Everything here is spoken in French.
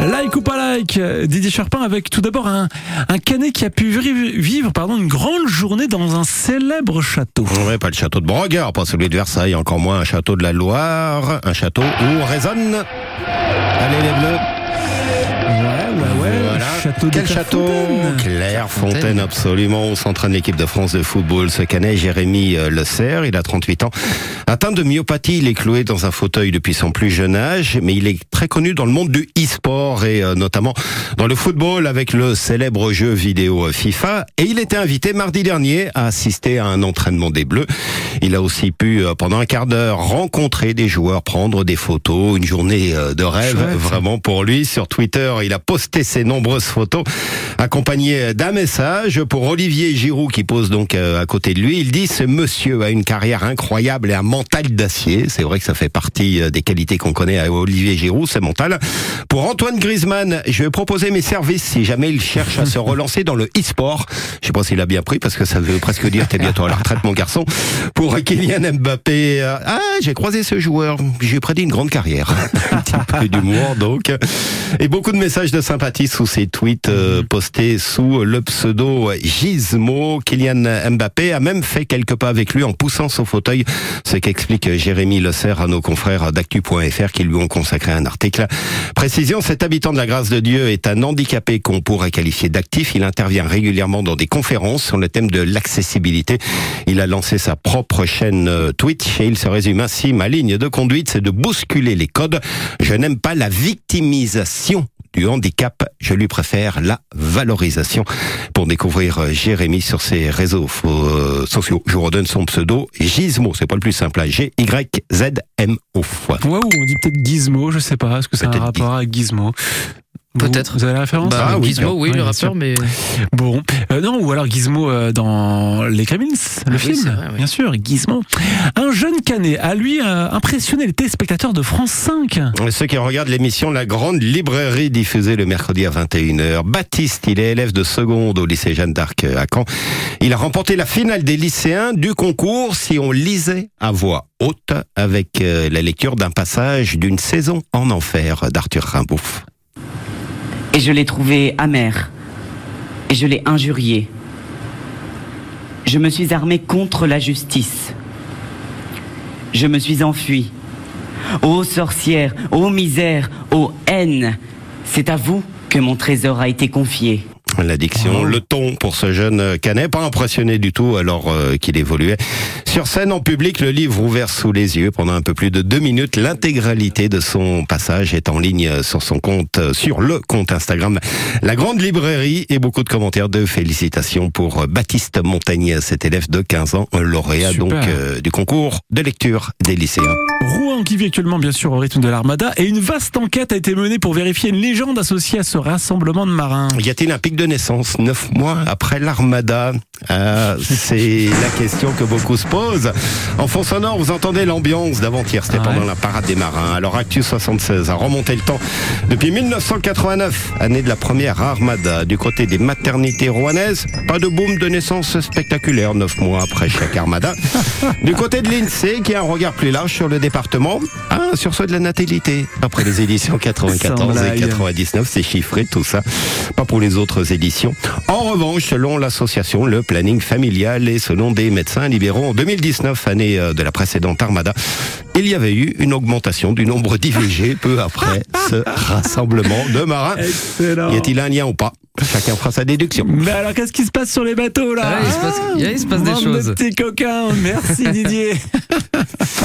Like ou pas like, Didier Charpin avec tout d'abord un, canet qui a pu vivre pardon, une grande journée dans un célèbre château. Ouais, pas le château de Brouwer, pas celui de Versailles, encore moins un château de la Loire, un château où résonne. Allez les bleus. Château de Quel château Clairefontaine. Clairefontaine, absolument. Où s'entraîne l'équipe de France de football. Ce canet, Jérémy euh, Le Serre, il a 38 ans. Atteint de myopathie, il est cloué dans un fauteuil depuis son plus jeune âge, mais il est très connu dans le monde du e-sport et euh, notamment dans le football avec le célèbre jeu vidéo euh, FIFA. Et il était invité mardi dernier à assister à un entraînement des Bleus. Il a aussi pu, pendant un quart d'heure, rencontrer des joueurs, prendre des photos, une journée de rêve Chouette. vraiment pour lui. Sur Twitter, il a posté ses nombreuses photos accompagnées d'un message pour Olivier Giroud qui pose donc euh, à côté de lui. Il dit ce monsieur a une carrière incroyable et un mental d'acier. C'est vrai que ça fait partie euh, des qualités qu'on connaît à Olivier Giroud, ce mental. Pour Antoine Griezmann, je vais proposer mes services si jamais il cherche à se relancer dans le e-sport. Je sais pas s'il a bien pris parce que ça veut presque dire t'es bientôt à la retraite mon garçon. Pour Kylian Mbappé, euh, ah j'ai croisé ce joueur, j'ai prédit une grande carrière. un petit peu d'humour donc. Et beaucoup de messages de sympathie sous ces tweets euh, postés sous le pseudo Gizmo. Kylian Mbappé a même fait quelques pas avec lui en poussant son fauteuil, ce qu'explique Jérémy Le Serre à nos confrères d'actu.fr qui lui ont consacré un article. Précision, cet habitant de la grâce de Dieu est un handicapé qu'on pourrait qualifier d'actif. Il intervient régulièrement dans des conférences sur le thème de l'accessibilité. Il a lancé sa propre chaîne euh, Twitch et il se résume ainsi, ma ligne de conduite, c'est de bousculer les codes. Je n'aime pas la victimisation du handicap, je lui préfère la valorisation. Pour découvrir euh, Jérémy sur ses réseaux euh, sociaux, je vous redonne son pseudo Gizmo, c'est pas le plus simple, hein, G-Y-Z-M-O. Ouais, ou on dit peut-être Gizmo, je sais pas. Est-ce que c'est un rapport avec Gizmo? Peut-être. Vous, avez la référence Bah, Ah oui, Gizmo, oui, Ouais, le bien sûr. rappeur, mais Bon, Euh, non, ou alors Gizmo euh, dans Les Gremlins, le oui, film, c'est vrai, oui. bien sûr, Gizmo. Un jeune canet a lui euh, impressionné les téléspectateurs de France 5. Ceux qui regardent l'émission La Grande Librairie diffusée le mercredi à 21h. Baptiste, il est élève de seconde au lycée Jeanne d'Arc à Caen. Il a remporté la finale des lycéens du concours si on lisait à voix haute avec euh, la lecture d'un passage d'une saison en enfer d'Arthur Rimbaud. Et je l'ai trouvé amer. Et je l'ai injurié. Je me suis armé contre la justice. Je me suis enfui. Ô sorcière, ô misère, ô haine, c'est à vous que mon trésor a été confié. L'addiction, Oh. le ton pour ce jeune canet, pas impressionné du tout alors euh, qu'il évoluait. Sur scène, en public, le livre ouvert sous les yeux pendant un peu plus de deux minutes. L'intégralité de son passage est en ligne sur son compte, euh, sur le compte Instagram. La grande librairie et beaucoup de commentaires de félicitations pour euh, Baptiste Montagnier, cet élève de 15 ans, lauréat Super. donc euh, du concours de lecture des lycéens. Rouen qui vit actuellement bien sûr au rythme de l'Armada et une vaste enquête a été menée pour vérifier une légende associée à ce rassemblement de marins. Y a-t-il un pic de naissance neuf mois après l'Armada Ah, C'est la question que beaucoup se posent. En fond sonore, vous entendez l'ambiance d'avant-hier. C'était Ouais. pendant la parade des marins. Alors Actu 76 a remonté le temps depuis 1989, année de la première Armada. Du côté des maternités rouennaises, pas de boom de naissance spectaculaire neuf mois après chaque Armada. Du côté de l'INSEE, qui a un regard plus large sur le département, un sursaut de la natalité. Après les éditions 94 Sans et blague. 99, c'est chiffré tout ça. Pas pour les autres éditions. En revanche, selon l'association Le Planning Familial et selon des médecins libéraux, en 2019, année euh, de la précédente Armada, il y avait eu une augmentation du nombre d'IVG peu après ce rassemblement de marins. Excellent. Y a-t-il un lien ou pas? Chacun fera sa déduction. Mais alors qu'est-ce qui se passe sur les bateaux là? Ah, il se passe- il se passe des de choses. petits coquins. Merci Didier.